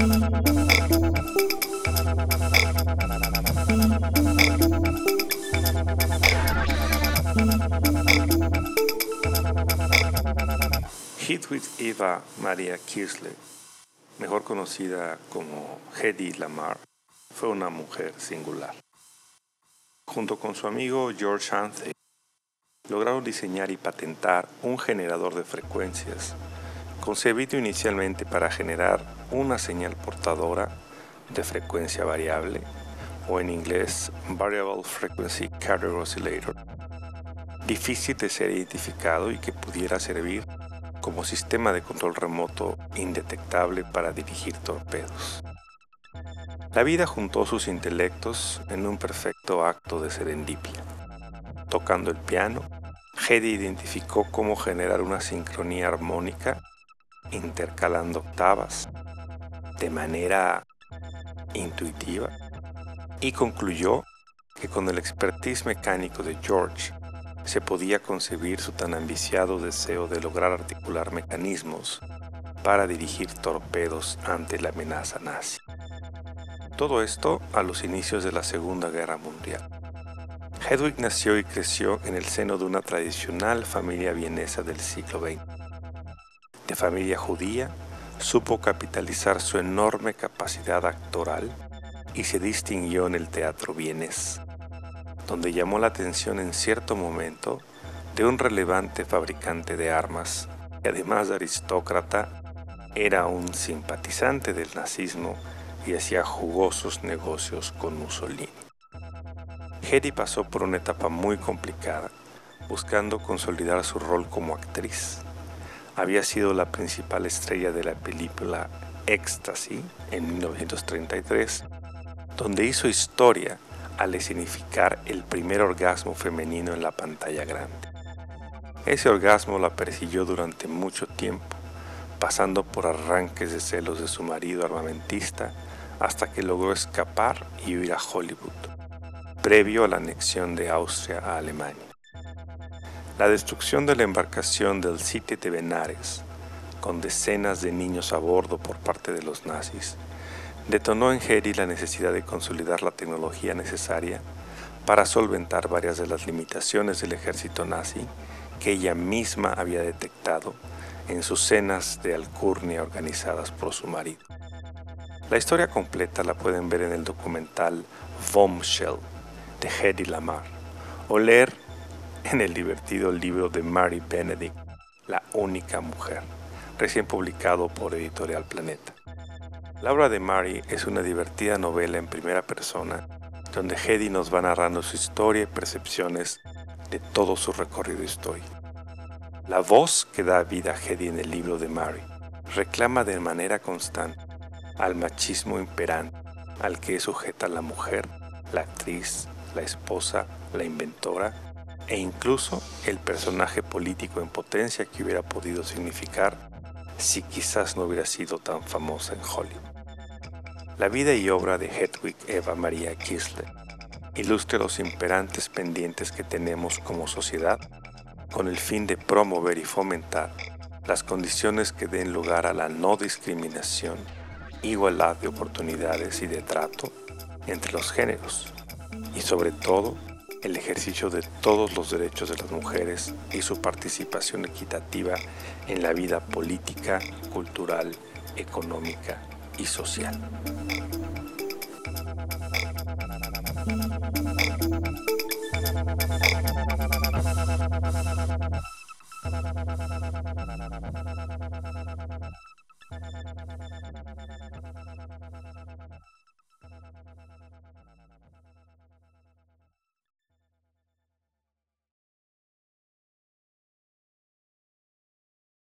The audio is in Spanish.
Hit with Eva Maria Kirsley, mejor conocida como Hedy Lamar, fue una mujer singular. Junto con su amigo George Anthony, lograron diseñar y patentar un generador de frecuencias concebido inicialmente para generar una señal portadora de frecuencia variable, o en inglés Variable Frequency Carrier Oscillator, difícil de ser identificado y que pudiera servir como sistema de control remoto indetectable para dirigir torpedos. La vida juntó sus intelectos en un perfecto acto de serendipia. Tocando el piano, Hedy identificó cómo generar una sincronía armónica intercalando octavas de manera intuitiva y concluyó que con el expertise mecánico de George se podía concebir su tan ambiciado deseo de lograr articular mecanismos para dirigir torpedos ante la amenaza nazi. Todo esto a los inicios de la Segunda Guerra Mundial. Hedwig nació y creció en el seno de una tradicional familia vienesa del siglo XX. De familia judía, supo capitalizar su enorme capacidad actoral y se distinguió en el teatro vienés donde llamó la atención en cierto momento de un relevante fabricante de armas que además de aristócrata era un simpatizante del nazismo y hacía jugosos negocios con Mussolini. Hedy pasó por una etapa muy complicada, buscando consolidar su rol como actriz. Había sido la principal estrella de la película Ecstasy en 1933, donde hizo historia al escenificar el primer orgasmo femenino en la pantalla grande. Ese orgasmo la persiguió durante mucho tiempo, pasando por arranques de celos de su marido armamentista hasta que logró escapar y huir a Hollywood, previo a la anexión de Austria a Alemania. La destrucción de la embarcación del City de Benares, con decenas de niños a bordo por parte de los nazis, detonó en Hedy la necesidad de consolidar la tecnología necesaria para solventar varias de las limitaciones del ejército nazi que ella misma había detectado en sus cenas de alcurnia organizadas por su marido. La historia completa la pueden ver en el documental Bombshell de Hedy Lamar o leer en el divertido libro de Mary Benedict, La única mujer, recién publicado por Editorial Planeta. La obra de Mary es una divertida novela en primera persona donde Hedy nos va narrando su historia y percepciones de todo su recorrido histórico. La voz que da vida a Hedy en el libro de Mary reclama de manera constante al machismo imperante al que es sujeta la mujer, la actriz, la esposa, la inventora e incluso el personaje político en potencia que hubiera podido significar si quizás no hubiera sido tan famosa en Hollywood. La vida y obra de Hedwig Eva Maria Kisler ilustra los imperantes pendientes que tenemos como sociedad con el fin de promover y fomentar las condiciones que den lugar a la no discriminación, igualdad de oportunidades y de trato entre los géneros y sobre todo el ejercicio de todos los derechos de las mujeres y su participación equitativa en la vida política, cultural, económica y social.